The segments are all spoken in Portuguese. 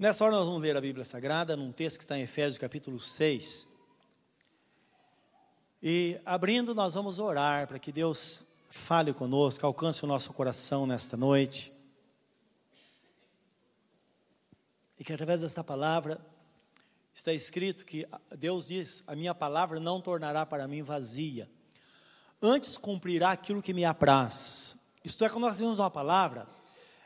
Nessa hora nós vamos ler a Bíblia Sagrada num texto que está em Efésios capítulo 6. E abrindo, nós vamos orar para que Deus fale conosco, alcance o nosso coração nesta noite. E que através desta palavra está escrito que Deus diz: A minha palavra não tornará para mim vazia, antes cumprirá aquilo que me apraz. Isto é, quando nós vemos uma palavra,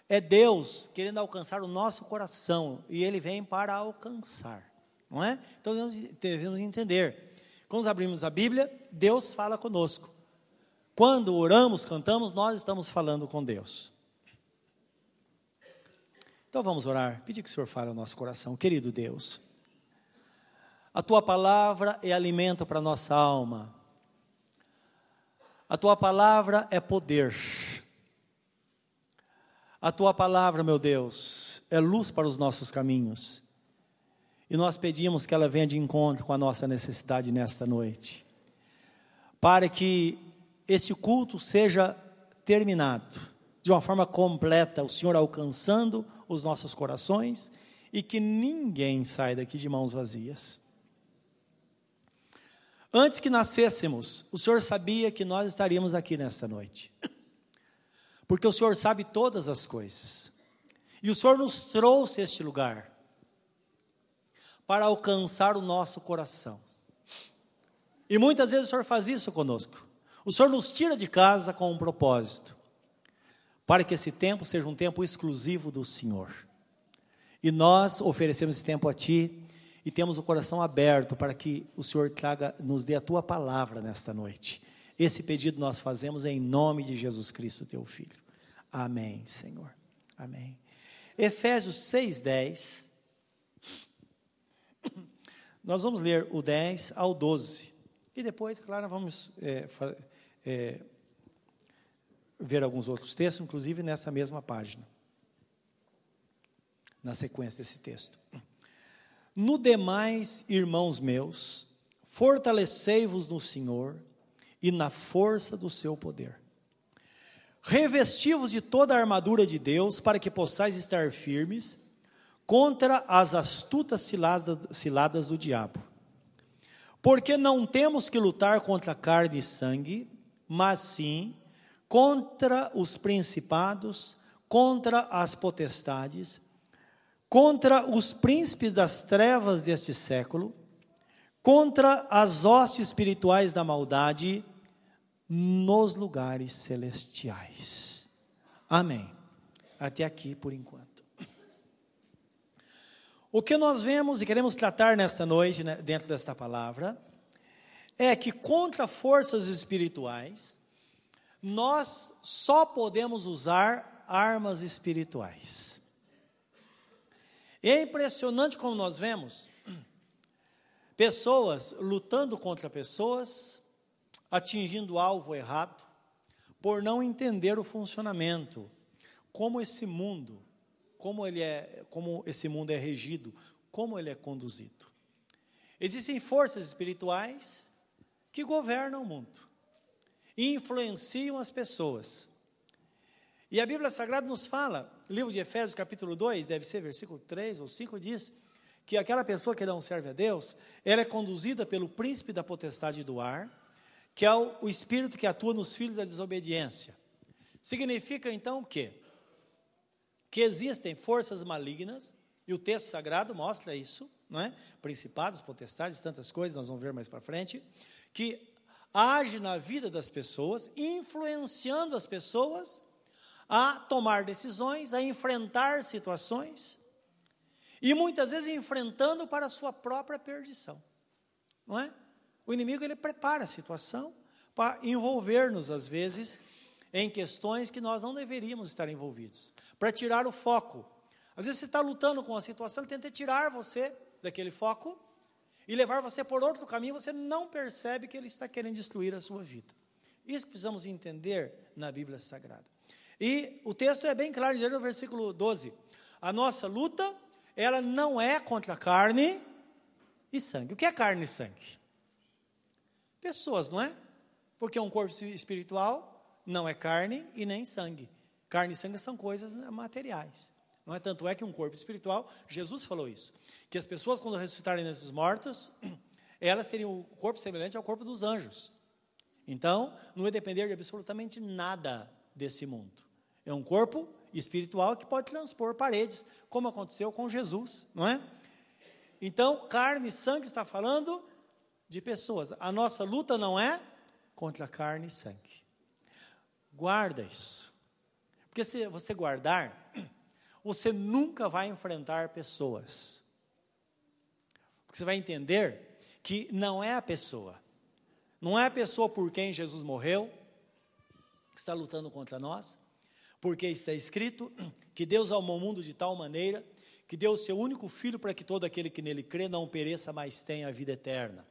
é Deus querendo alcançar o nosso coração e Ele vem para alcançar, não é? Então devemos, devemos entender quando abrimos a Bíblia, Deus fala conosco. Quando oramos, cantamos, nós estamos falando com Deus. Então vamos orar, pedir que o Senhor fale ao nosso coração, querido Deus. A tua palavra é alimento para nossa alma. A tua palavra é poder. A tua palavra, meu Deus, é luz para os nossos caminhos. E nós pedimos que ela venha de encontro com a nossa necessidade nesta noite. Para que esse culto seja terminado de uma forma completa, o Senhor alcançando os nossos corações e que ninguém saia daqui de mãos vazias. Antes que nascêssemos, o Senhor sabia que nós estaríamos aqui nesta noite. Porque o Senhor sabe todas as coisas. E o Senhor nos trouxe este lugar para alcançar o nosso coração. E muitas vezes o Senhor faz isso conosco. O Senhor nos tira de casa com um propósito, para que esse tempo seja um tempo exclusivo do Senhor. E nós oferecemos esse tempo a Ti e temos o coração aberto para que o Senhor traga, nos dê a Tua palavra nesta noite. Esse pedido nós fazemos em nome de Jesus Cristo, Teu Filho. Amém, Senhor. Amém. Efésios 6,10 nós vamos ler o 10 ao 12. E depois, claro, vamos é, é, ver alguns outros textos, inclusive nessa mesma página, na sequência desse texto. No demais, irmãos meus, fortalecei-vos no Senhor e na força do seu poder. Revesti-vos de toda a armadura de Deus, para que possais estar firmes contra as astutas ciladas, ciladas do diabo. Porque não temos que lutar contra carne e sangue, mas sim contra os principados, contra as potestades, contra os príncipes das trevas deste século, contra as hostes espirituais da maldade nos lugares celestiais. Amém. Até aqui por enquanto. O que nós vemos e queremos tratar nesta noite, né, dentro desta palavra, é que contra forças espirituais, nós só podemos usar armas espirituais. É impressionante como nós vemos pessoas lutando contra pessoas, atingindo o alvo errado, por não entender o funcionamento, como esse mundo como ele é, como esse mundo é regido, como ele é conduzido. Existem forças espirituais que governam o mundo e influenciam as pessoas. E a Bíblia Sagrada nos fala, livro de Efésios, capítulo 2, deve ser versículo 3 ou 5, diz que aquela pessoa que não serve a Deus, ela é conduzida pelo príncipe da potestade do ar, que é o, espírito que atua nos filhos da desobediência. Significa então o quê? que existem forças malignas, e o texto sagrado mostra isso, não é? Principados, potestades, tantas coisas, nós vamos ver mais para frente, que age na vida das pessoas, influenciando as pessoas a tomar decisões, a enfrentar situações, e muitas vezes enfrentando para a sua própria perdição. Não é? O inimigo ele prepara a situação para envolver-nos às vezes em questões que nós não deveríamos estar envolvidos para tirar o foco. Às vezes você está lutando com a situação, ele tenta tirar você daquele foco e levar você por outro caminho, você não percebe que ele está querendo destruir a sua vida. Isso precisamos entender na Bíblia Sagrada. E o texto é bem claro, diz no versículo 12: a nossa luta, ela não é contra carne e sangue. O que é carne e sangue? Pessoas, não é? Porque um corpo espiritual não é carne e nem sangue. Carne e sangue são coisas materiais. Não é tanto é que um corpo espiritual, Jesus falou isso, que as pessoas quando ressuscitarem desses mortos, elas teriam o corpo semelhante ao corpo dos anjos. Então, não é depender de absolutamente nada desse mundo. É um corpo espiritual que pode transpor paredes, como aconteceu com Jesus, não é? Então, carne e sangue está falando de pessoas. A nossa luta não é contra carne e sangue. Guarda isso. Porque se você guardar, você nunca vai enfrentar pessoas. Porque você vai entender que não é a pessoa. Não é a pessoa por quem Jesus morreu que está lutando contra nós, porque está escrito que Deus amou o mundo de tal maneira que deu o seu único filho para que todo aquele que nele crê não pereça, mas tenha a vida eterna.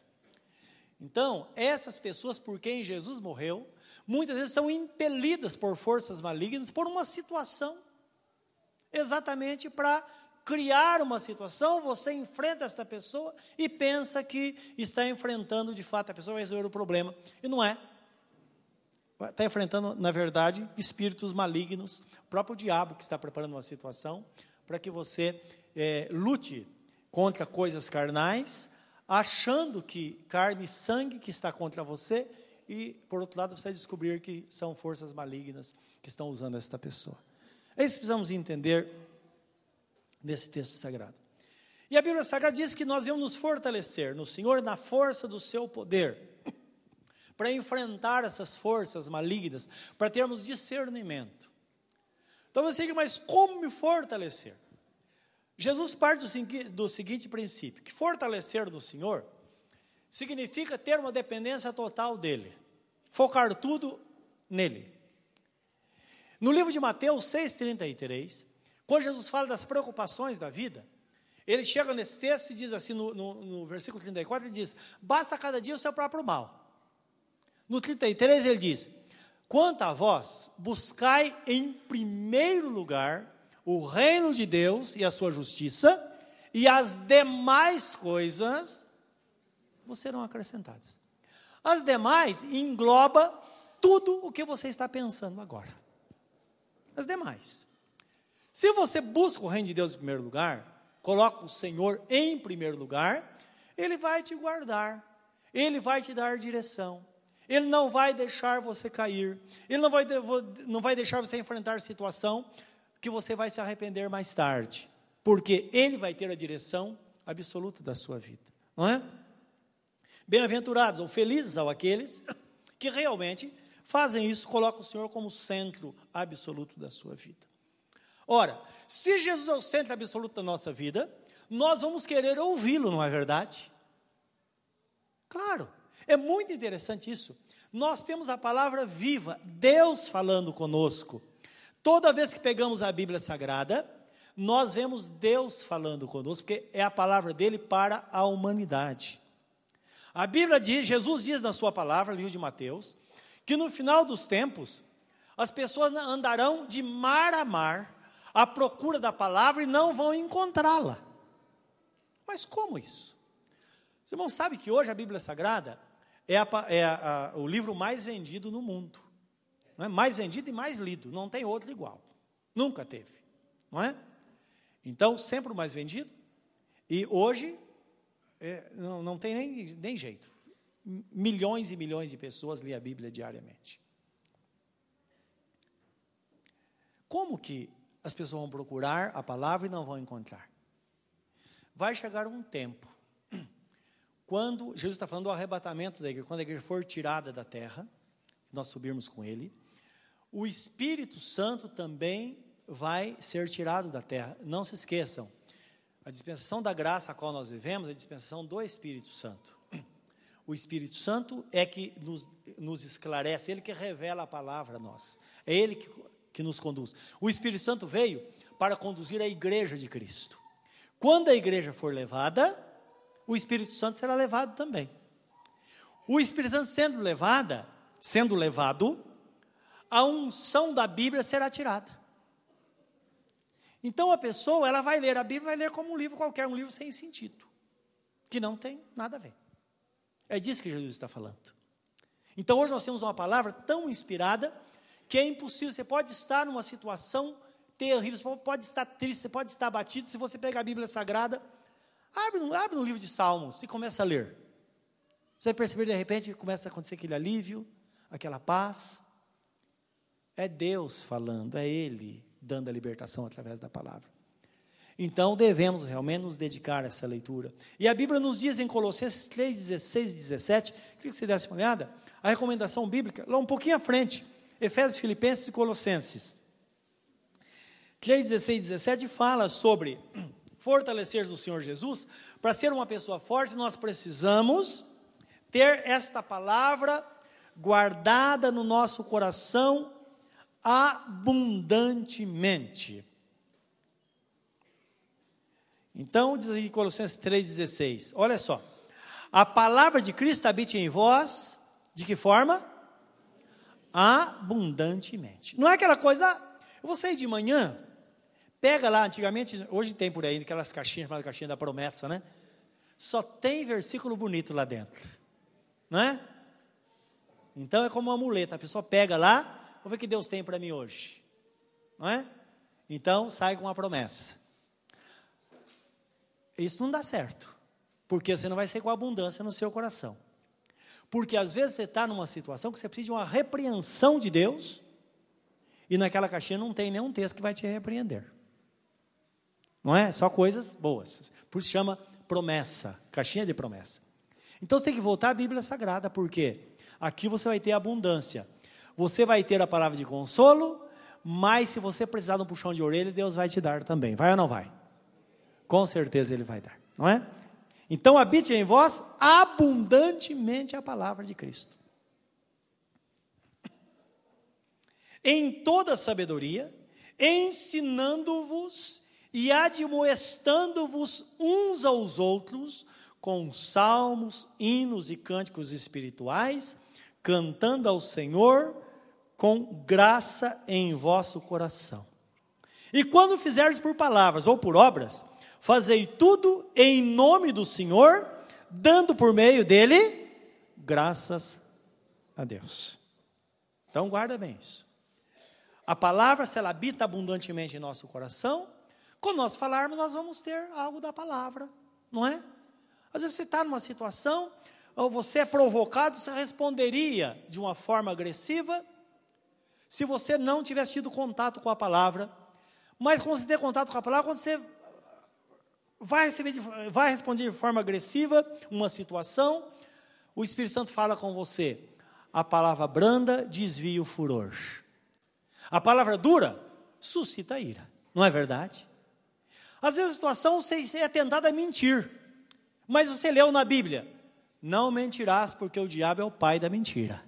Então, essas pessoas por quem Jesus morreu, muitas vezes são impelidas por forças malignas por uma situação, exatamente para criar uma situação, você enfrenta esta pessoa e pensa que está enfrentando de fato a pessoa vai resolver o problema, e não é. Está enfrentando, na verdade, espíritos malignos, o próprio diabo que está preparando uma situação para que você é, lute contra coisas carnais, achando que carne e sangue que está contra você, e por outro lado você descobrir que são forças malignas que estão usando esta pessoa. É isso que precisamos entender nesse texto sagrado. E a Bíblia Sagrada diz que nós vamos nos fortalecer no Senhor na força do seu poder, para enfrentar essas forças malignas, para termos discernimento. Então você diz, mas como me fortalecer? Jesus parte do, seguinte princípio: que fortalecer do Senhor significa ter uma dependência total dele, focar tudo nele. No livro de Mateus 6,33, quando Jesus fala das preocupações da vida, ele chega nesse texto e diz assim, no, no, no versículo 34, ele diz: Basta cada dia o seu próprio mal. No 33 ele diz: Quanto a vós, buscai em primeiro lugar o reino de Deus e a sua justiça, e as demais coisas vos serão acrescentadas. As demais engloba tudo o que você está pensando agora. As demais. Se você busca o reino de Deus em primeiro lugar, coloca o Senhor em primeiro lugar, Ele vai te guardar, Ele vai te dar direção, Ele não vai deixar você cair, Ele não vai, não vai deixar você enfrentar situação que você vai se arrepender mais tarde, porque Ele vai ter a direção absoluta da sua vida, não é? Bem-aventurados ou felizes são aqueles que realmente fazem isso, colocam o Senhor como centro absoluto da sua vida. Ora, se Jesus é o centro absoluto da nossa vida, nós vamos querer ouvi-lo, não é verdade? Claro, é muito interessante isso. Nós temos a palavra viva, Deus falando conosco. Toda vez que pegamos a Bíblia Sagrada, nós vemos Deus falando conosco, porque é a palavra dele para a humanidade. A Bíblia diz, Jesus diz na sua palavra, livro de Mateus, que no final dos tempos, as pessoas andarão de mar a mar, à procura da palavra e não vão encontrá-la. Mas como isso? Você não sabe que hoje a Bíblia Sagrada é, a, é a, a, o livro mais vendido no mundo. Não é? Mais vendido e mais lido. Não tem outro igual. Nunca teve. Não é? Então, sempre o mais vendido. E hoje, é, não, não tem nem, nem jeito. Milhões e milhões de pessoas lêem a Bíblia diariamente. Como que as pessoas vão procurar a palavra e não vão encontrar. Vai chegar um tempo, quando Jesus está falando do arrebatamento da igreja, quando a igreja for tirada da terra, nós subirmos com ele, o Espírito Santo também vai ser tirado da terra. Não se esqueçam, a dispensação da graça a qual nós vivemos é a dispensação do Espírito Santo. O Espírito Santo é que nos, nos esclarece, ele que revela a palavra a nós. É ele que que nos conduz. O Espírito Santo veio para conduzir a igreja de Cristo. Quando a igreja for levada, o Espírito Santo será levado também. O Espírito Santo sendo levada, sendo levado, a unção da Bíblia será tirada. Então a pessoa, ela vai ler a Bíblia, vai ler como um livro qualquer, um livro sem sentido, que não tem nada a ver. É disso que Jesus está falando. Então hoje nós temos uma palavra tão inspirada que é impossível. Você pode estar numa situação terríveis, você pode estar triste, você pode estar abatido. Se você pegar a Bíblia Sagrada, abre, abre no livro de Salmos e começa a ler. Você vai perceber, de repente, começa a acontecer aquele alívio, aquela paz. É Deus falando, é Ele dando a libertação através da palavra. Então devemos realmente nos dedicar a essa leitura. E a Bíblia nos diz em Colossenses 3, 16 e 17, queria que você desse uma olhada, a recomendação bíblica, lá um pouquinho à frente, Efésios, Filipenses e Colossenses. 3, 16 e 17 fala sobre fortalecer o Senhor Jesus. Para ser uma pessoa forte, nós precisamos ter esta palavra guardada no nosso coração abundantemente. Então, diz aqui Colossenses 3,16, olha só. A palavra de Cristo habite em vós, de que forma? Abundantemente. Não é aquela coisa, eu vou sair de manhã, pega lá, antigamente, hoje tem por aí aquelas caixinhas, aquela caixinha da promessa, né? Só tem versículo bonito lá dentro, não é? Então é como uma muleta, a pessoa pega lá, Vou ver o que Deus tem para mim hoje. Não é? Então, sai com uma promessa. Isso não dá certo. Porque você não vai ser com abundância no seu coração. Porque às vezes você está numa situação que você precisa de uma repreensão de Deus. E naquela caixinha não tem nenhum texto que vai te repreender. Não é? Só coisas boas. Por isso chama promessa, caixinha de promessa. Então você tem que voltar à Bíblia Sagrada, porque aqui você vai ter abundância. Você vai ter a palavra de consolo, mas se você precisar de um puxão de orelha, Deus vai te dar também. Vai ou não vai? Com certeza Ele vai dar, não é? Então habite em vós abundantemente a palavra de Cristo. Em toda sabedoria, ensinando-vos e admoestando-vos uns aos outros com salmos, hinos e cânticos espirituais, cantando ao Senhor com graça em vosso coração. E quando fizerdes por palavras ou por obras, fazei tudo em nome do Senhor, dando por meio dele graças a Deus. Então guarda bem isso. A palavra, se ela habita abundantemente em nosso coração, quando nós falarmos, nós vamos ter algo da palavra, não é? Às vezes você está numa situação, ou você é provocado, você responderia de uma forma agressiva, se você não tivesse tido contato com a palavra. Mas quando você tem contato com a palavra, quando você vai, receber de, vai responder de forma agressiva uma situação, o Espírito Santo fala com você. A palavra branda desvia o furor. A palavra dura suscita ira. Não é verdade? Às vezes a situação você é tentado a mentir. Mas você leu na Bíblia: Não mentirás, porque o diabo é o pai da mentira.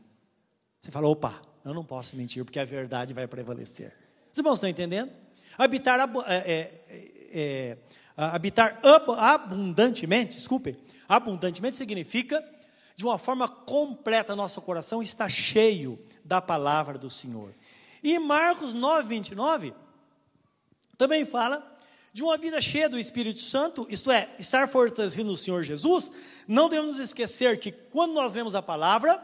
Você fala, opa, eu não posso mentir, porque a verdade vai prevalecer. Os irmãos estão entendendo? Habitar, é, é, é, habitar abundantemente, desculpe, abundantemente significa de uma forma completa, nosso coração está cheio da palavra do Senhor. E Marcos 9, 29 também fala de uma vida cheia do Espírito Santo, isto é, estar fortalecido no Senhor Jesus. Não devemos esquecer que quando nós lemos a palavra,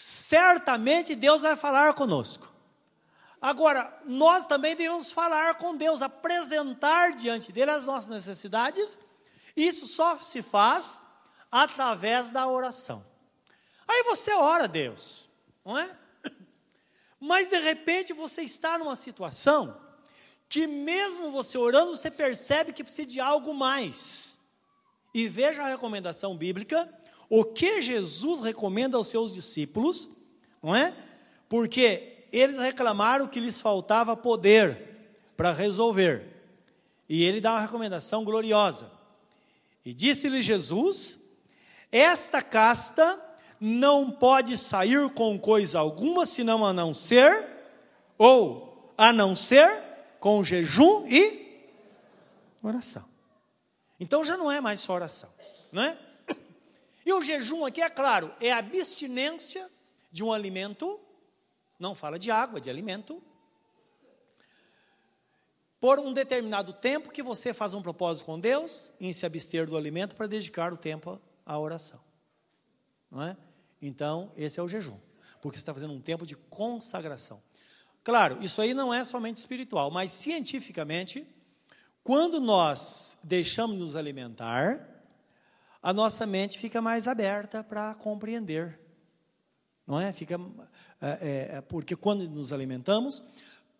certamente Deus vai falar conosco. Agora, nós também devemos falar com Deus, apresentar diante dele as nossas necessidades. Isso só se faz através da oração. Aí você ora a Deus, não é? Mas de repente você está numa situação que mesmo você orando, você percebe que precisa de algo mais. E veja a recomendação bíblica o que Jesus recomenda aos seus discípulos, não é? Porque eles reclamaram que lhes faltava poder para resolver. E ele dá uma recomendação gloriosa. E disse-lhe Jesus: Esta casta não pode sair com coisa alguma senão a não ser, ou a não ser com jejum e oração. Então já não é mais só oração, não é? E o jejum aqui, é claro, é a abstinência de um alimento, não fala de água, de alimento, por um determinado tempo que você faz um propósito com Deus em se abster do alimento para dedicar o tempo à oração. Não é? Então, esse é o jejum, porque você está fazendo um tempo de consagração. Claro, isso aí não é somente espiritual, mas cientificamente, quando nós deixamos nos alimentar, a nossa mente fica mais aberta para compreender. Não é? Fica, é, é, é, porque quando nos alimentamos,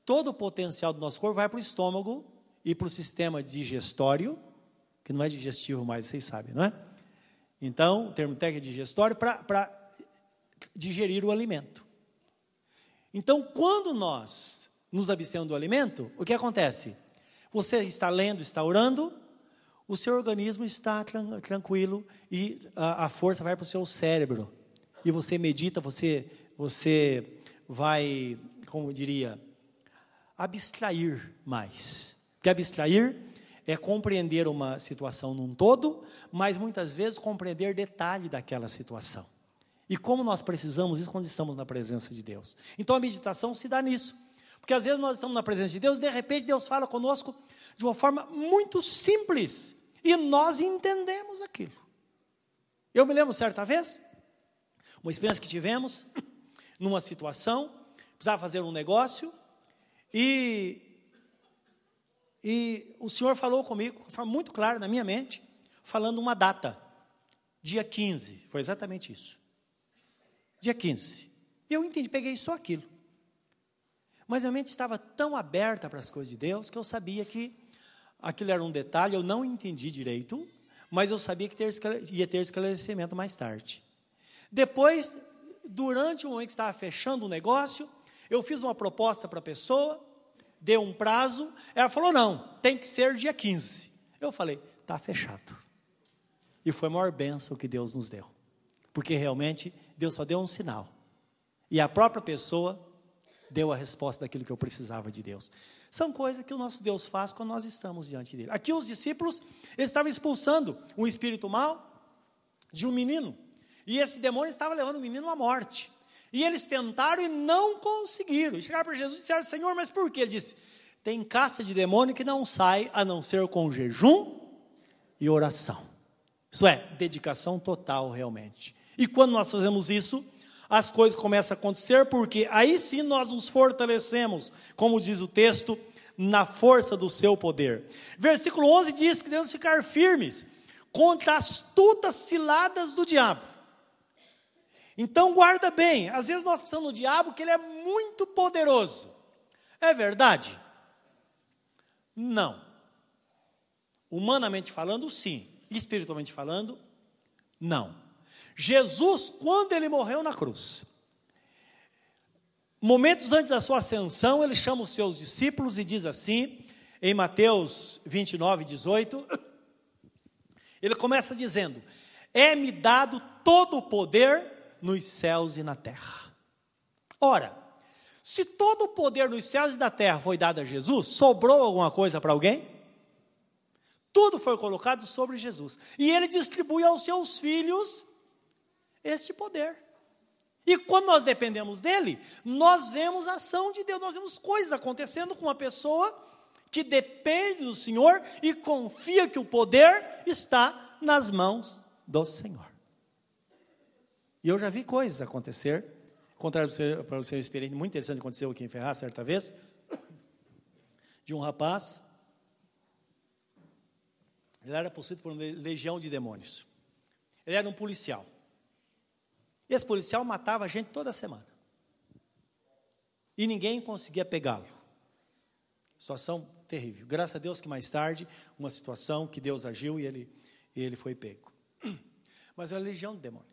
todo o potencial do nosso corpo vai para o estômago e para o sistema digestório, que não é digestivo mais, vocês sabem, não é? Então, o termo técnico é digestório para digerir o alimento. Então, quando nós nos abstemos do alimento, o que acontece? Você está lendo, está orando, o seu organismo está tranquilo e a, a força vai para o seu cérebro. E você medita, você, você vai, como diria, abstrair mais. Porque abstrair é compreender uma situação num todo, mas muitas vezes compreender detalhe daquela situação. E como nós precisamos isso quando estamos na presença de Deus. Então a meditação se dá nisso. Porque às vezes nós estamos na presença de Deus e de repente Deus fala conosco de uma forma muito simples. E nós entendemos aquilo. Eu me lembro certa vez, uma experiência que tivemos, numa situação, precisava fazer um negócio, e, e o Senhor falou comigo, forma muito clara na minha mente, falando uma data, dia 15, foi exatamente isso. Dia 15. E eu entendi, peguei só aquilo. Mas a mente estava tão aberta para as coisas de Deus que eu sabia que aquilo era um detalhe, eu não entendi direito, mas eu sabia que ter, ia ter esclarecimento mais tarde. Depois, durante o momento que estava fechando o negócio, eu fiz uma proposta para a pessoa, deu um prazo, ela falou: não, tem que ser dia 15. Eu falei: está fechado. E foi a maior bênção que Deus nos deu, porque realmente Deus só deu um sinal, e a própria pessoa deu a resposta daquilo que eu precisava de Deus. São coisas que o nosso Deus faz quando nós estamos diante dele. Aqui os discípulos estavam expulsando um espírito mal de um menino. E esse demônio estava levando o menino à morte. E eles tentaram e não conseguiram. E chegaram para Jesus e disseram: Senhor, mas por quê? Ele disse: Tem caça de demônio que não sai a não ser com jejum e oração. Isso é, dedicação total realmente. E quando nós fazemos isso, as coisas começam a acontecer, porque aí sim nós nos fortalecemos, como diz o texto, na força do seu poder. Versículo 11 diz que devemos ficar firmes contra as astutas ciladas do diabo. Então guarda bem, às vezes nós pensamos no diabo que ele é muito poderoso. É verdade? Não. Humanamente falando, sim. Espiritualmente falando, não. Jesus, quando ele morreu na cruz, momentos antes da sua ascensão, ele chama os seus discípulos e diz assim, em Mateus 29, 18, ele começa dizendo: É-me dado todo o poder nos céus e na terra. Ora, se todo o poder nos céus e na terra foi dado a Jesus, sobrou alguma coisa para alguém? Tudo foi colocado sobre Jesus. E ele distribui aos seus filhos este poder. E quando nós dependemos dele, nós vemos a ação de Deus, nós vemos coisas acontecendo com uma pessoa que depende do Senhor e confia que o poder está nas mãos do Senhor. E eu já vi coisas acontecer, contrário para você, uma experiência muito interessante aconteceu aqui em Ferraz, certa vez, de um rapaz, ele era possuído por uma legião de demônios. Ele era um policial. Esse policial matava a gente toda semana. E ninguém conseguia pegá-lo. Situação terrível. Graças a Deus que mais tarde, uma situação que Deus agiu e ele, ele foi pego. Mas era a legião do demônio.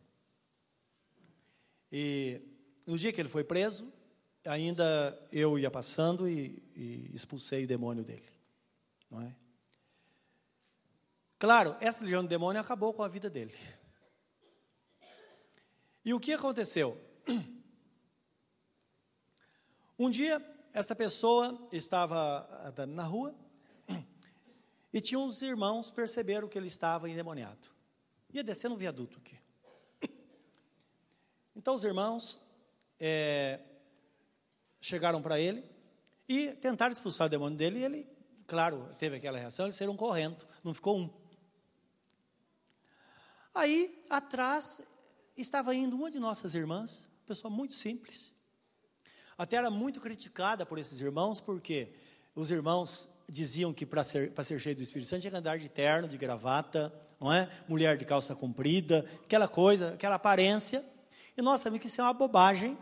E no dia que ele foi preso, ainda eu ia passando e, e expulsei o demônio dele. Não é? Claro, essa legião do demônio acabou com a vida dele. E o que aconteceu? Um dia, essa pessoa estava andando na rua e tinha uns irmãos perceberam que ele estava endemoniado. Ia descendo um viaduto aqui. Então os irmãos é, chegaram para ele e tentaram expulsar o demônio dele e ele, claro, teve aquela reação, eles saíram correndo, não ficou um. Aí, atrás, estava indo uma de nossas irmãs, pessoa muito simples. Até era muito criticada por esses irmãos, porque os irmãos diziam que para ser, ser cheio do Espírito Santo tinha que andar de terno, de gravata, não é? Mulher de calça comprida, aquela coisa, aquela aparência. E nós sabemos que isso é uma bobagem,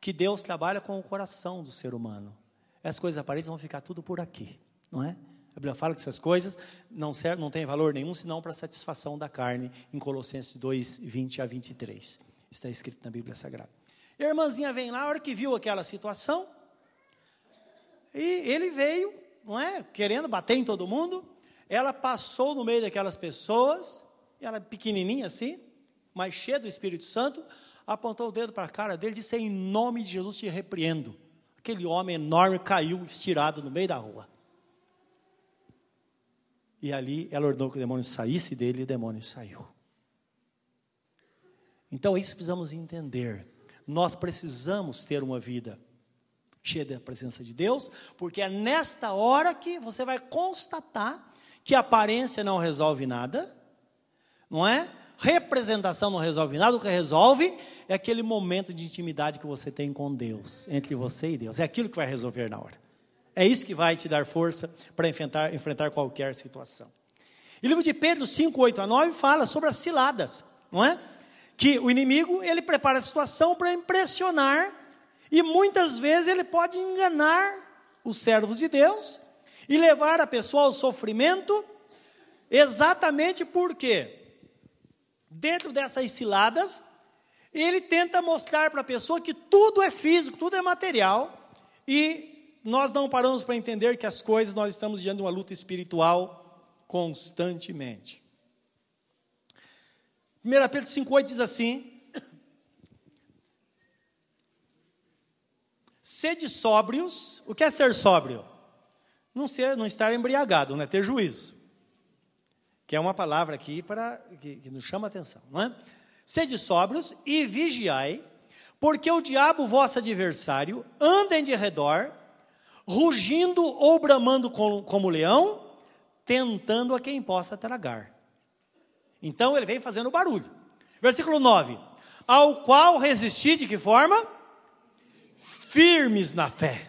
que Deus trabalha com o coração do ser humano. As coisas aparentes vão ficar tudo por aqui, não é? A Bíblia fala que essas coisas não, servem, não têm valor nenhum, senão para a satisfação da carne, em Colossenses 2, 20 a 23. Está escrito na Bíblia Sagrada. E a irmãzinha vem lá, a hora que viu aquela situação, e ele veio, não é? Querendo bater em todo mundo. Ela passou no meio daquelas pessoas, ela pequenininha assim, mas cheia do Espírito Santo, apontou o dedo para a cara dele e disse: Em nome de Jesus te repreendo. Aquele homem enorme caiu estirado no meio da rua. E ali ela ordenou que o demônio saísse dele e o demônio saiu. Então, isso precisamos entender. Nós precisamos ter uma vida cheia da presença de Deus, porque é nesta hora que você vai constatar que aparência não resolve nada, não é? Representação não resolve nada, o que resolve é aquele momento de intimidade que você tem com Deus, entre você e Deus. É aquilo que vai resolver na hora. É isso que vai te dar força para enfrentar, enfrentar qualquer situação. E o livro de Pedro 5, 8 a 9 fala sobre as ciladas, não é? Que o inimigo, ele prepara a situação para impressionar e muitas vezes ele pode enganar os servos de Deus e levar a pessoa ao sofrimento, exatamente porque, dentro dessas ciladas, ele tenta mostrar para a pessoa que tudo é físico, tudo é material, e nós não paramos para entender que as coisas, nós estamos diante de uma luta espiritual constantemente. 1 Pedro 5,8 diz assim: Sede sóbrios. O que é ser sóbrio? Não, ser, não estar embriagado, não é ter juízo. Que é uma palavra aqui para, que, que nos chama a atenção, não é? Sede sóbrios e vigiai, porque o diabo, vosso adversário, anda em de redor, rugindo ou bramando como, leão, tentando a quem possa tragar. Então ele vem fazendo barulho. Versículo 9: Ao qual resisti de que forma? firmes na fé,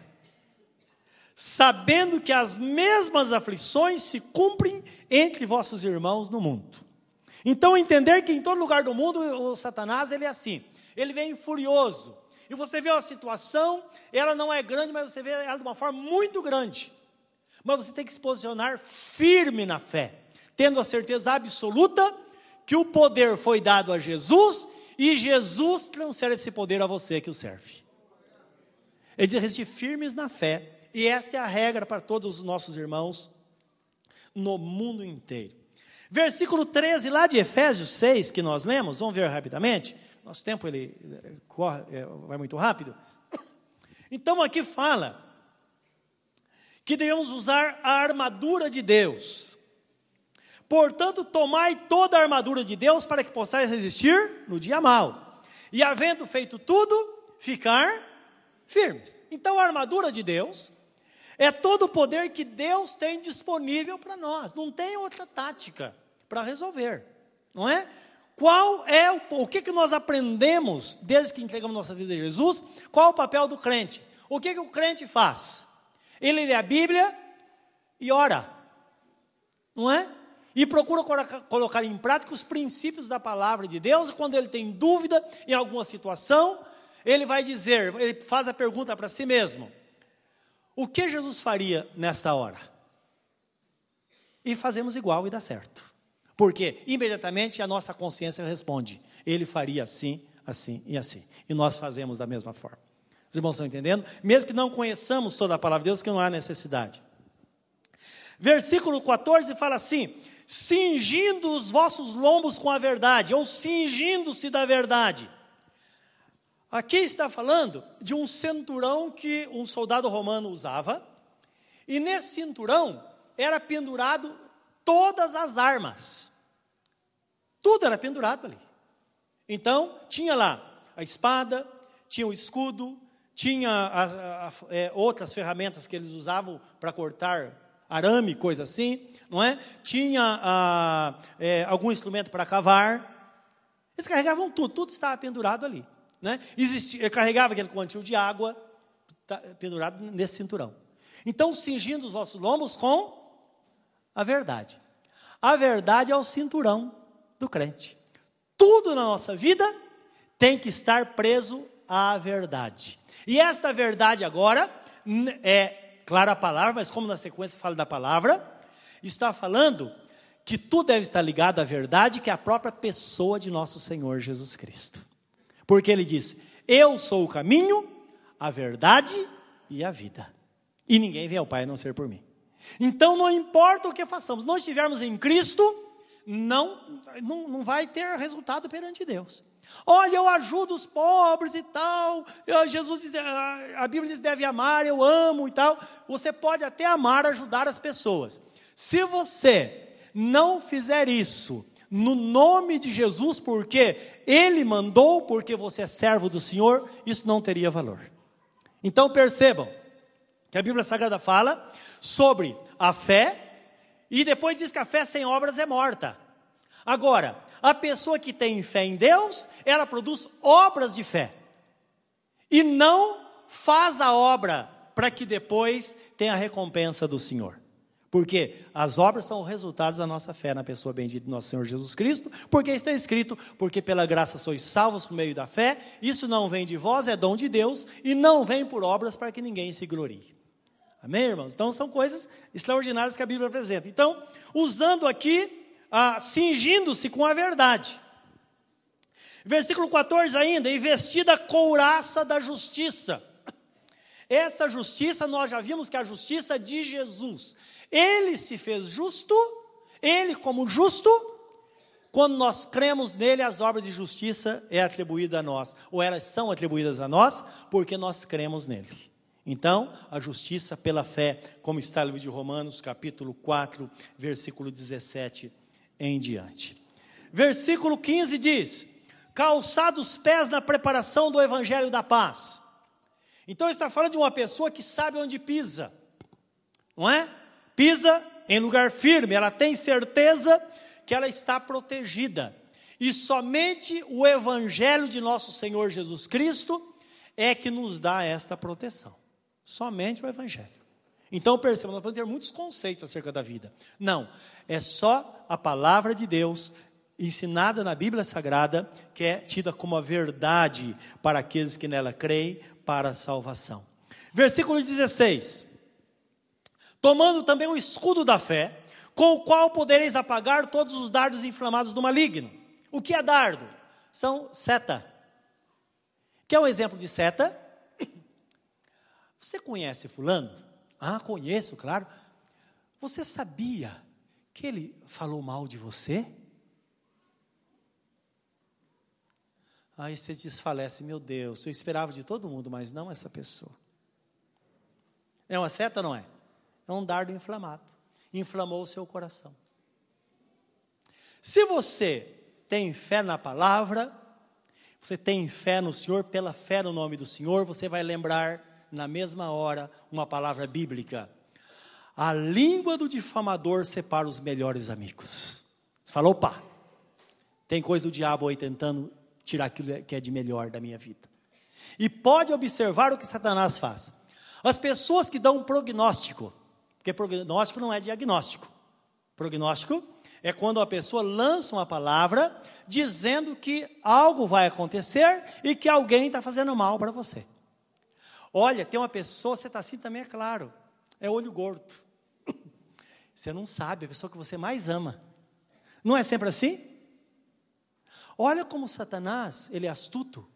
sabendo que as mesmas aflições se cumprem entre vossos irmãos no mundo. Então entender que em todo lugar do mundo o Satanás ele é assim, ele vem furioso. E você vê a situação, ela não é grande, mas você vê ela de uma forma muito grande. Mas você tem que se posicionar firme na fé, tendo a certeza absoluta que o poder foi dado a Jesus e Jesus transfere esse poder a você que o serve. Ele diz resistir firmes na fé. E esta é a regra para todos os nossos irmãos no mundo inteiro. Versículo 13, lá de Efésios 6, que nós lemos, vamos ver rapidamente. Nosso tempo ele eh, corre, é, vai muito rápido. Então aqui fala que devemos usar a armadura de Deus. Portanto, tomai toda a armadura de Deus para que possais resistir no dia mal. E havendo feito tudo, ficar firmes. Então a armadura de Deus é todo o poder que Deus tem disponível para nós. Não tem outra tática para resolver, não é? Qual é o, o que, que nós aprendemos desde que entregamos nossa vida a Jesus? Qual é o papel do crente? O que, que o crente faz? Ele lê a Bíblia e ora, não é? E procura colocar em prática os princípios da palavra de Deus. Quando ele tem dúvida em alguma situação, ele vai dizer, ele faz a pergunta para si mesmo: o que Jesus faria nesta hora? E fazemos igual e dá certo. Porque imediatamente a nossa consciência responde: ele faria assim, assim e assim. E nós fazemos da mesma forma. Os irmãos estão entendendo? Mesmo que não conheçamos toda a palavra de Deus, que não há necessidade. Versículo 14 fala assim: cingindo os vossos lombos com a verdade, ou cingindo-se da verdade. Aqui está falando de um cinturão que um soldado romano usava, e nesse cinturão era pendurado todas as armas. Tudo era pendurado ali. Então, tinha lá a espada, tinha o escudo, tinha a, a, a, é, outras ferramentas que eles usavam para cortar arame, coisa assim, não é? Tinha é, algum instrumento para cavar. Eles carregavam tudo, tudo estava pendurado ali né? Existia, carregava aquele quantil de água tá, pendurado nesse cinturão. Então, cingindo os vossos lombos com a verdade. A verdade é o cinturão do crente. Tudo na nossa vida tem que estar preso à verdade. E esta verdade agora é clara a palavra, mas como na sequência fala da palavra, está falando que tudo deve estar ligado à verdade, que é a própria pessoa de nosso Senhor Jesus Cristo. Porque ele diz: Eu sou o caminho, a verdade e a vida. E ninguém vem ao Pai a não ser por mim. Então não importa o que façamos, nós estivermos em Cristo, não, não, não vai ter resultado perante Deus. Olha, eu ajudo os pobres e tal. Jesus diz, a Bíblia diz deve amar, eu amo e tal. Você pode até amar, ajudar as pessoas. Se você não fizer isso no nome de Jesus, porque Ele mandou, porque você é servo do Senhor, isso não teria valor. Então percebam que a Bíblia Sagrada fala sobre a fé e depois diz que a fé sem obras é morta. Agora, a pessoa que tem fé em Deus, ela produz obras de fé. E não faz a obra para que depois tenha a recompensa do Senhor. Porque as obras são resultados da nossa fé na pessoa bendita do nosso Senhor Jesus Cristo, porque está escrito: porque pela graça sois salvos por meio da fé, isso não vem de vós, é dom de Deus, e não vem por obras para que ninguém se glorie. Amém, irmãos? Então são coisas extraordinárias que a Bíblia apresenta. Então, usando aqui ah, cingindo-se com a verdade. Versículo 14 ainda, e vestida a couraça da justiça. Essa justiça, nós já vimos que é a justiça de Jesus. Ele se fez justo, ele como justo, quando nós cremos nele, as obras de justiça é atribuída a nós, ou elas são atribuídas a nós, porque nós cremos nele. Então, a justiça pela fé, como está no livro de Romanos, capítulo 4, versículo 17 em diante. Versículo 15 diz: calçados os pés na preparação do evangelho da paz. Então está falando de uma pessoa que sabe onde pisa, não é? Pisa em lugar firme, ela tem certeza que ela está protegida. E somente o evangelho de nosso Senhor Jesus Cristo é que nos dá esta proteção. Somente o evangelho. Então perceba, nós podemos ter muitos conceitos acerca da vida. Não, é só a palavra de Deus ensinada na Bíblia Sagrada que é tida como a verdade para aqueles que nela creem para a salvação. Versículo 16: Tomando também o escudo da fé, com o qual podereis apagar todos os dardos inflamados do maligno. O que é dardo? São seta. Quer um exemplo de seta? Você conhece Fulano? Ah, conheço, claro. Você sabia que ele falou mal de você? Aí você desfalece, meu Deus, eu esperava de todo mundo, mas não essa pessoa. É uma seta, não é? É um dardo inflamado. Inflamou o seu coração. Se você tem fé na palavra, você tem fé no Senhor, pela fé no nome do Senhor, você vai lembrar na mesma hora uma palavra bíblica. A língua do difamador separa os melhores amigos. Você fala, opa, tem coisa do diabo aí tentando tirar aquilo que é de melhor da minha vida. E pode observar o que Satanás faz. As pessoas que dão um prognóstico, porque prognóstico não é diagnóstico. Prognóstico é quando a pessoa lança uma palavra dizendo que algo vai acontecer e que alguém está fazendo mal para você. Olha, tem uma pessoa, você está assim também, é claro, é olho gordo. Você não sabe, a pessoa que você mais ama. Não é sempre assim? Olha como Satanás, ele é astuto.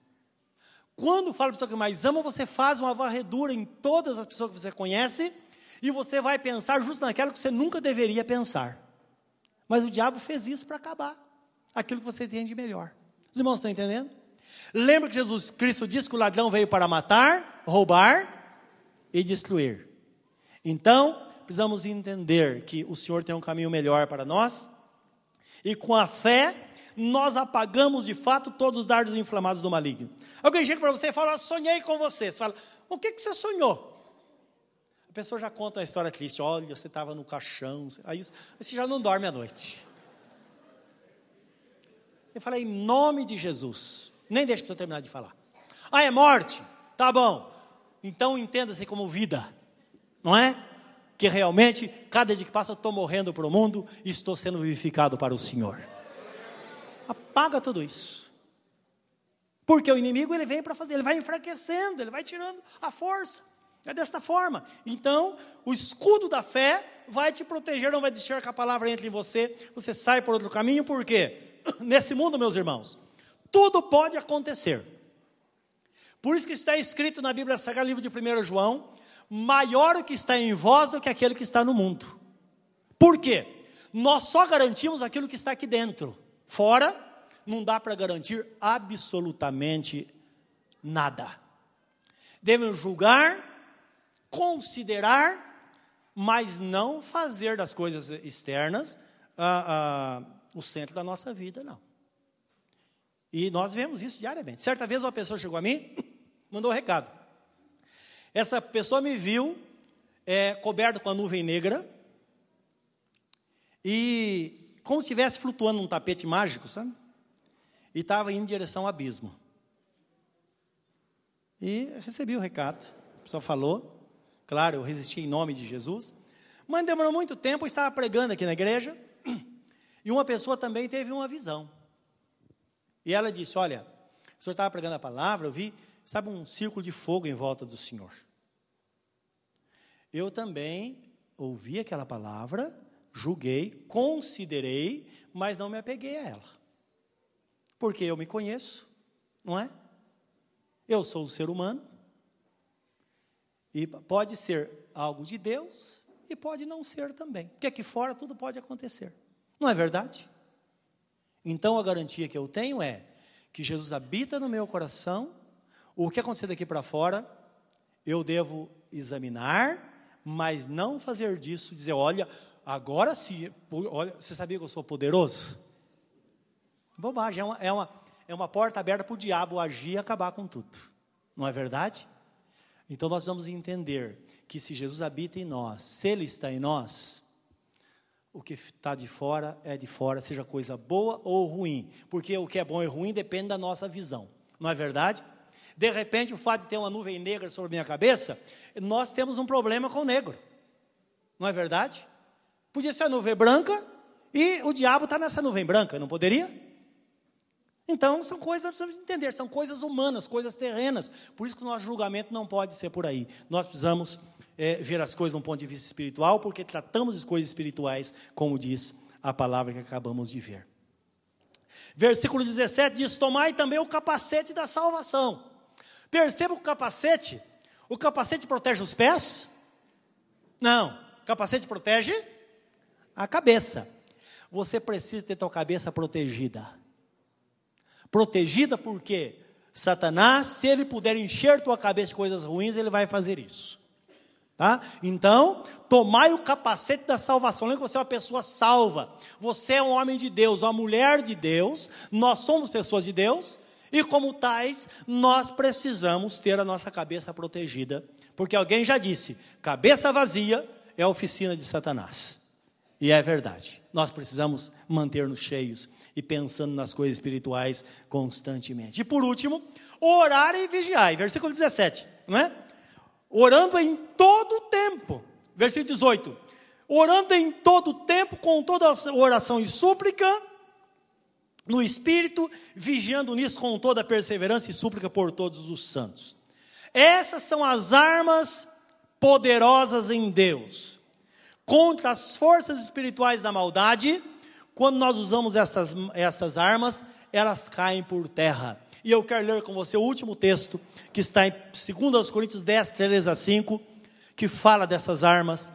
Quando fala a pessoa que mais ama, você faz uma varredura em todas as pessoas que você conhece e você vai pensar justo naquela que você nunca deveria pensar. Mas o diabo fez isso para acabar aquilo que você tem de melhor. Os irmãos estão entendendo? Lembra que Jesus Cristo disse que o ladrão veio para matar, roubar e destruir. Então, precisamos entender que o Senhor tem um caminho melhor para nós, e com a fé, nós apagamos de fato todos os dardos inflamados do maligno. Alguém chega para você e fala: Sonhei com você. Você fala: O que, que você sonhou? A pessoa já conta uma história triste: Olha, você estava no caixão. Aí você já não dorme à noite. Eu falei: Em nome de Jesus. Nem deixa para eu terminar de falar. Ah, é morte? Tá bom. Então entenda-se como vida, não é? Que realmente, cada dia que passa, eu estou morrendo para o mundo e estou sendo vivificado para o Senhor. Apaga tudo isso. Porque o inimigo ele vem para fazer, ele vai enfraquecendo, ele vai tirando a força. É desta forma. Então, o escudo da fé vai te proteger, não vai deixar que a palavra entre em você, você sai por outro caminho, por quê? Nesse mundo, meus irmãos, tudo pode acontecer. Por isso que está escrito na Bíblia Sagrada, livro de 1 João, maior o que está em vós do que aquele que está no mundo. Por quê? Nós só garantimos aquilo que está aqui dentro. Fora, não dá para garantir absolutamente nada. Devemos julgar, considerar, mas não fazer das coisas externas ah, ah, o centro da nossa vida, não. E nós vemos isso diariamente. Certa vez uma pessoa chegou a mim, mandou um recado. Essa pessoa me viu é, coberto com a nuvem negra e como se estivesse flutuando num tapete mágico, sabe? E estava indo em direção ao abismo. E recebi o recado. A pessoa falou. Claro, eu resisti em nome de Jesus. Mas demorou muito tempo, eu estava pregando aqui na igreja. E uma pessoa também teve uma visão. E ela disse: Olha, o senhor estava pregando a palavra, eu vi, sabe, um círculo de fogo em volta do senhor. Eu também ouvi aquela palavra, julguei, considerei, mas não me apeguei a ela. Porque eu me conheço, não é? Eu sou um ser humano. E pode ser algo de Deus e pode não ser também. Porque aqui fora tudo pode acontecer. Não é verdade? Então a garantia que eu tenho é que Jesus habita no meu coração. O que acontecer daqui para fora, eu devo examinar, mas não fazer disso dizer, olha, agora sim, olha, você sabia que eu sou poderoso? Bobagem, é uma, é uma, é uma porta aberta para o diabo agir e acabar com tudo. Não é verdade? Então nós vamos entender que se Jesus habita em nós, se Ele está em nós, o que está de fora é de fora, seja coisa boa ou ruim, porque o que é bom e ruim depende da nossa visão, não é verdade? De repente, o fato de ter uma nuvem negra sobre minha cabeça, nós temos um problema com o negro, não é verdade? Podia ser a nuvem branca e o diabo está nessa nuvem branca, não poderia? Então, são coisas, precisamos entender, são coisas humanas, coisas terrenas. Por isso que o nosso julgamento não pode ser por aí. Nós precisamos é, ver as coisas de um ponto de vista espiritual, porque tratamos as coisas espirituais, como diz a palavra que acabamos de ver. Versículo 17 diz: Tomai também o capacete da salvação. Perceba o capacete. O capacete protege os pés? Não. O capacete protege a cabeça. Você precisa ter sua cabeça protegida. Protegida porque Satanás, se ele puder encher tua cabeça de coisas ruins, ele vai fazer isso. Tá? Então, tomai o capacete da salvação. Lembra que você é uma pessoa salva. Você é um homem de Deus, uma mulher de Deus. Nós somos pessoas de Deus. E como tais, nós precisamos ter a nossa cabeça protegida. Porque alguém já disse: cabeça vazia é oficina de Satanás. E é verdade. Nós precisamos manter-nos cheios e pensando nas coisas espirituais constantemente. E por último, orar e vigiar. Versículo 17, não é? Orando em todo o tempo. Versículo 18. Orando em todo o tempo, com toda oração e súplica, no Espírito, vigiando nisso com toda perseverança e súplica por todos os santos. Essas são as armas poderosas em Deus contra as forças espirituais da maldade quando nós usamos essas, essas armas, elas caem por terra. E eu quero ler com você o último texto, que está em 2 Coríntios 10, 3 a 5, que fala dessas armas.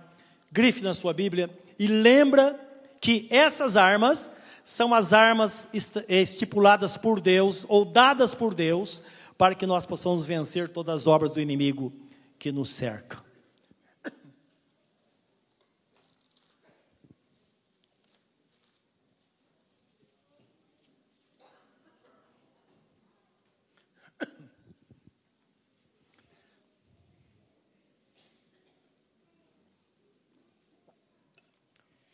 Grife na sua Bíblia e lembra que essas armas são as armas estipuladas por Deus ou dadas por Deus para que nós possamos vencer todas as obras do inimigo que nos cercam.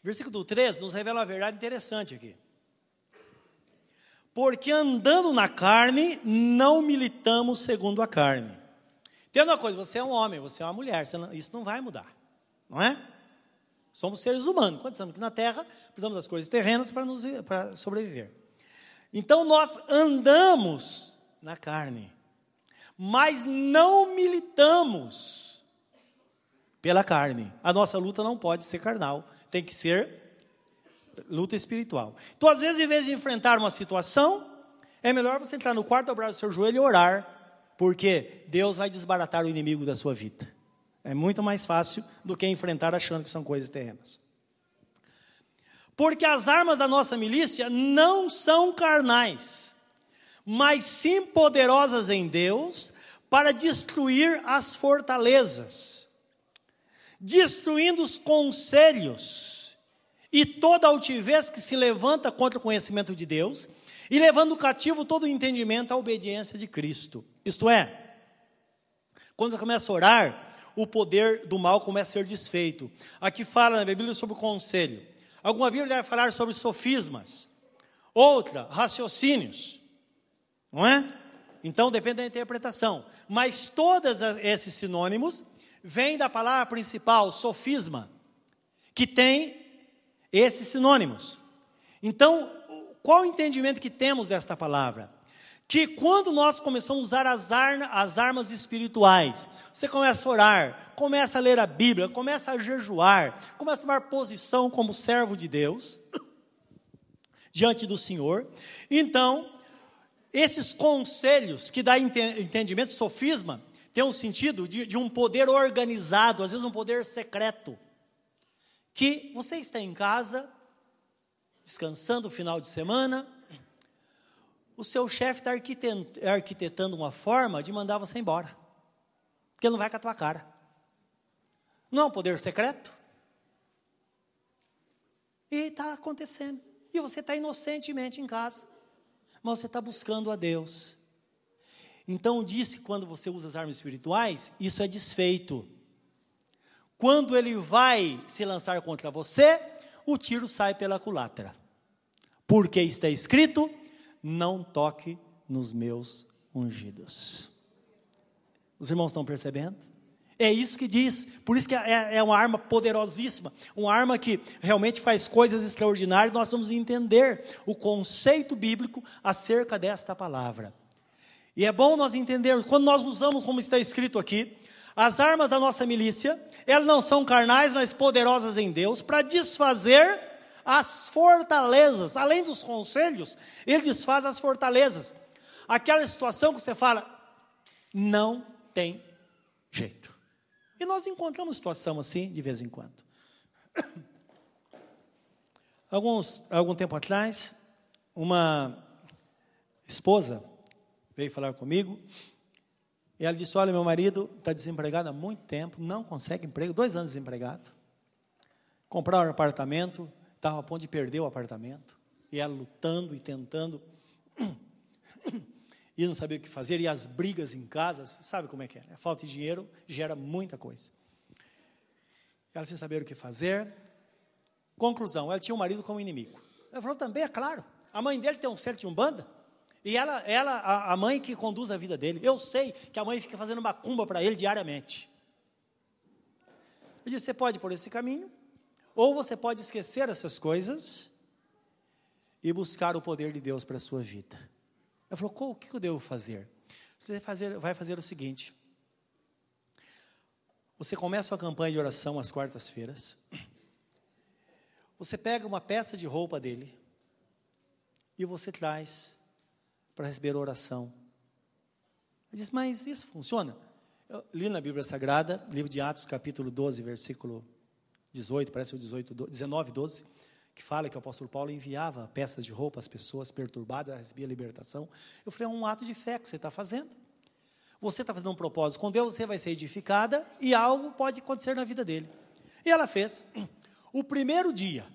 Versículo 3 nos revela uma verdade interessante aqui. Porque andando na carne, não militamos segundo a carne. Tem uma coisa, você é um homem, você é uma mulher, não, isso não vai mudar, não é? Somos seres humanos. Quando estamos aqui na Terra, precisamos das coisas terrenas para, nos, para sobreviver. Então nós andamos na carne, mas não militamos pela carne. A nossa luta não pode ser carnal, tem que ser luta espiritual. Então, às vezes, em vez de enfrentar uma situação, é melhor você entrar no quarto, dobrar o seu joelho e orar, porque Deus vai desbaratar o inimigo da sua vida. É muito mais fácil do que enfrentar achando que são coisas terrenas. Porque as armas da nossa milícia não são carnais, mas sim poderosas em Deus para destruir as fortalezas, destruindo os conselhos e toda altivez que se levanta contra o conhecimento de Deus, e levando cativo todo o entendimento à obediência de Cristo. Isto é, quando você começa a orar, o poder do mal começa a ser desfeito. Aqui fala na Bíblia sobre o conselho. Alguma Bíblia vai falar sobre sofismas. Outra, raciocínios. Não é? Então depende da interpretação. Mas todos esses sinônimos vêm da palavra principal, sofisma, que tem esses sinônimos. Então, qual o entendimento que temos desta palavra? que quando nós começamos a usar as, ar, as armas espirituais, você começa a orar, começa a ler a Bíblia, começa a jejuar, começa a tomar posição como servo de Deus, diante do Senhor, então, esses conselhos que dá entendimento, sofisma, tem um sentido de, de um poder organizado, às vezes um poder secreto, que você está em casa, descansando o final de semana, o seu chefe está arquitetando uma forma de mandar você embora. Porque ele não vai com a tua cara. Não é um poder secreto? E está acontecendo. E você está inocentemente em casa. Mas você está buscando a Deus. Então disse quando você usa as armas espirituais, isso é desfeito. Quando ele vai se lançar contra você, o tiro sai pela culatra. Porque está escrito: não toque nos meus ungidos. Os irmãos estão percebendo? É isso que diz, por isso que é, é uma arma poderosíssima, uma arma que realmente faz coisas extraordinárias. Nós vamos entender o conceito bíblico acerca desta palavra. E é bom nós entendermos, quando nós usamos, como está escrito aqui, as armas da nossa milícia, elas não são carnais, mas poderosas em Deus, para desfazer as fortalezas, além dos conselhos, ele desfaz as fortalezas. Aquela situação que você fala, não tem jeito. E nós encontramos situação assim de vez em quando. Alguns, algum tempo atrás, uma esposa veio falar comigo e ela disse: Olha, meu marido está desempregado há muito tempo, não consegue emprego, dois anos desempregado. Comprar um apartamento, estava a ponto de perder o apartamento, e ela lutando e tentando, e não sabia o que fazer, e as brigas em casa, sabe como é que é, a falta de dinheiro gera muita coisa. Ela sem saber o que fazer, conclusão, ela tinha um marido como inimigo. Ela falou também, é claro, a mãe dele tem um certo de umbanda, e ela, ela a, a mãe que conduz a vida dele. Eu sei que a mãe fica fazendo uma cumba para ele diariamente. Eu disse, você pode por esse caminho, ou você pode esquecer essas coisas e buscar o poder de Deus para a sua vida. Ela falou: o que eu devo fazer? Você vai fazer, vai fazer o seguinte: você começa a campanha de oração às quartas-feiras, você pega uma peça de roupa dele e você traz para receber oração. Ele diz: Mas isso funciona? Eu li na Bíblia Sagrada, livro de Atos, capítulo 12, versículo 18, parece o 18, 19, 12, que fala que o apóstolo Paulo enviava peças de roupa às pessoas perturbadas, recebia libertação. Eu falei, é um ato de fé que você está fazendo. Você está fazendo um propósito com Deus, você vai ser edificada e algo pode acontecer na vida dele. E ela fez. O primeiro dia,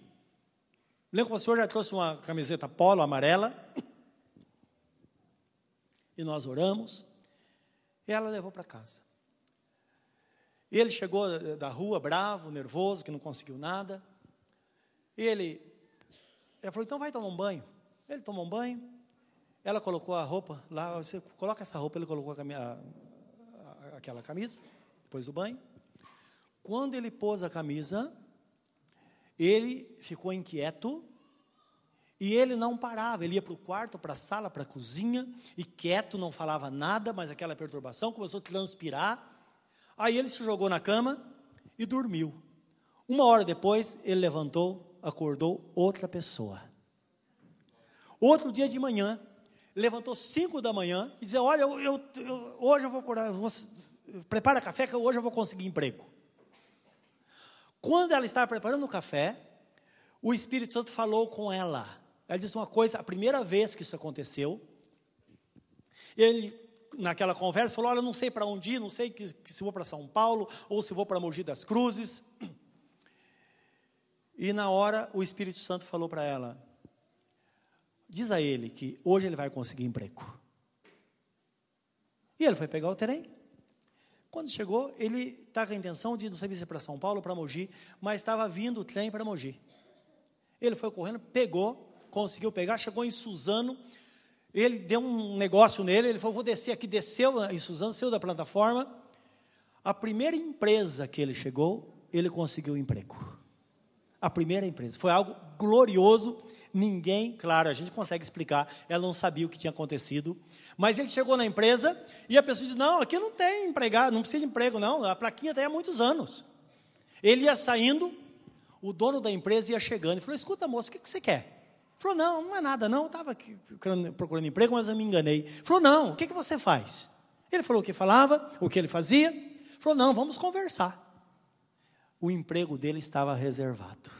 lembra que o senhor já trouxe uma camiseta polo amarela? E nós oramos. E ela levou para casa. Ele chegou da rua bravo, nervoso, que não conseguiu nada. E ele, ele falou: então vai tomar um banho. Ele tomou um banho Ela colocou a roupa lá, você coloca essa roupa, ele colocou a camisa, aquela camisa, depois do banho. Quando ele pôs a camisa, ele ficou inquieto e ele não parava, ele ia para o quarto, para a sala, para a cozinha, e quieto, não falava nada, mas aquela perturbação começou a transpirar. Aí ele se jogou na cama e dormiu. Uma hora depois, ele levantou, acordou outra pessoa. Outro dia de manhã, levantou cinco da manhã e dizia: Olha, eu, eu, eu hoje eu vou eu vou, prepara café que hoje eu vou conseguir emprego. Quando ela estava preparando o café, o Espírito Santo falou com ela. Ela disse uma coisa, a primeira vez que isso aconteceu, ele, naquela conversa, falou: Olha, não sei para onde ir, não sei que, se vou para São Paulo ou se vou para Mogi das Cruzes. E na hora o Espírito Santo falou para ela: Diz a ele que hoje ele vai conseguir emprego. E ele foi pegar o trem. Quando chegou, ele estava com a intenção de, não sabia se para São Paulo ou para Mogi, mas estava vindo o trem para Mogi. Ele foi correndo, pegou, conseguiu pegar, chegou em Suzano, ele deu um negócio nele, ele falou, vou descer aqui, desceu em Suzano, saiu da plataforma. A primeira empresa que ele chegou, ele conseguiu um emprego. A primeira empresa. Foi algo glorioso, ninguém, claro, a gente consegue explicar, ela não sabia o que tinha acontecido, mas ele chegou na empresa e a pessoa disse, não, aqui não tem empregado, não precisa de emprego não, a plaquinha tem há muitos anos. Ele ia saindo, o dono da empresa ia chegando e falou: Escuta, moço, o que, que você quer? Falou: Não, não é nada, não. Eu estava procurando emprego, mas eu me enganei. Falou: Não, o que, que você faz? Ele falou o que falava, o que ele fazia. Falou: Não, vamos conversar. O emprego dele estava reservado.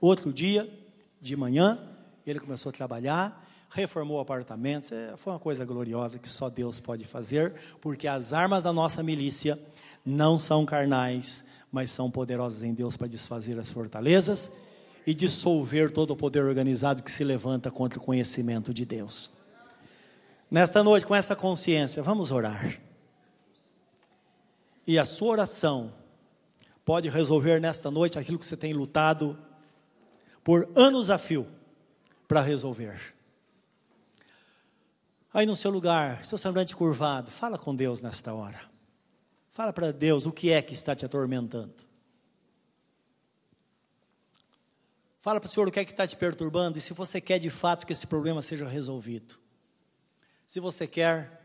Outro dia, de manhã, ele começou a trabalhar, reformou o apartamento. Foi uma coisa gloriosa que só Deus pode fazer, porque as armas da nossa milícia não são carnais, mas são poderosas em Deus para desfazer as fortalezas e dissolver todo o poder organizado que se levanta contra o conhecimento de Deus. Nesta noite, com essa consciência, vamos orar. E a sua oração pode resolver nesta noite aquilo que você tem lutado por anos a fio para resolver. Aí no seu lugar, seu semblante curvado, fala com Deus nesta hora. Fala para Deus o que é que está te atormentando. Fala para o Senhor o que é que está te perturbando e se você quer de fato que esse problema seja resolvido. Se você quer,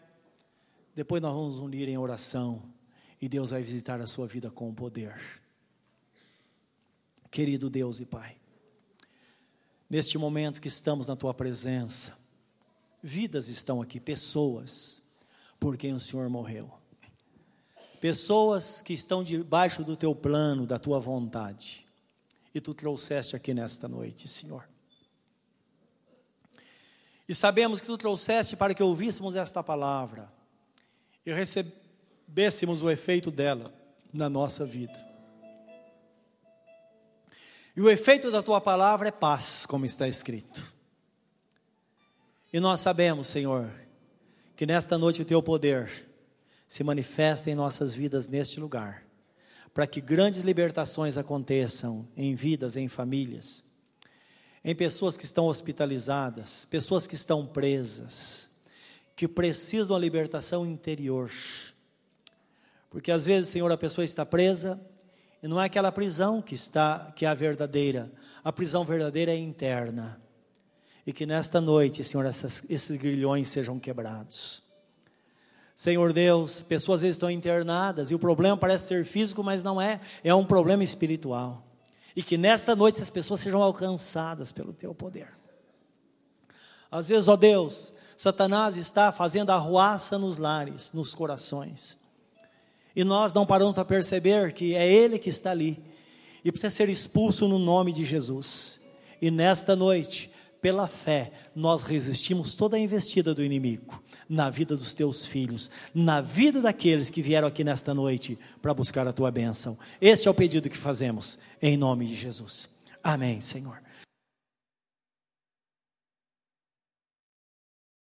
depois nós vamos unir em oração e Deus vai visitar a sua vida com poder. Querido Deus e Pai, neste momento que estamos na tua presença, vidas estão aqui, pessoas por quem o Senhor morreu pessoas que estão debaixo do teu plano, da tua vontade, e tu trouxeste aqui nesta noite, Senhor. E sabemos que tu trouxeste para que ouvíssemos esta palavra e recebêssemos o efeito dela na nossa vida. E o efeito da tua palavra é paz, como está escrito. E nós sabemos, Senhor, que nesta noite o teu poder se manifesta em nossas vidas neste lugar, para que grandes libertações aconteçam em vidas, em famílias, em pessoas que estão hospitalizadas, pessoas que estão presas, que precisam da libertação interior. Porque às vezes, Senhor, a pessoa está presa e não é aquela prisão que está que é a verdadeira. A prisão verdadeira é interna. E que nesta noite, Senhor, essas, esses grilhões sejam quebrados. Senhor Deus, pessoas às vezes estão internadas e o problema parece ser físico, mas não é, é um problema espiritual. E que nesta noite as pessoas sejam alcançadas pelo teu poder. Às vezes, ó Deus, Satanás está fazendo arruaça nos lares, nos corações. E nós não paramos a perceber que é ele que está ali e precisa ser expulso no nome de Jesus. E nesta noite, pela fé, nós resistimos toda a investida do inimigo na vida dos teus filhos, na vida daqueles que vieram aqui nesta noite para buscar a tua bênção. Este é o pedido que fazemos, em nome de Jesus. Amém, Senhor.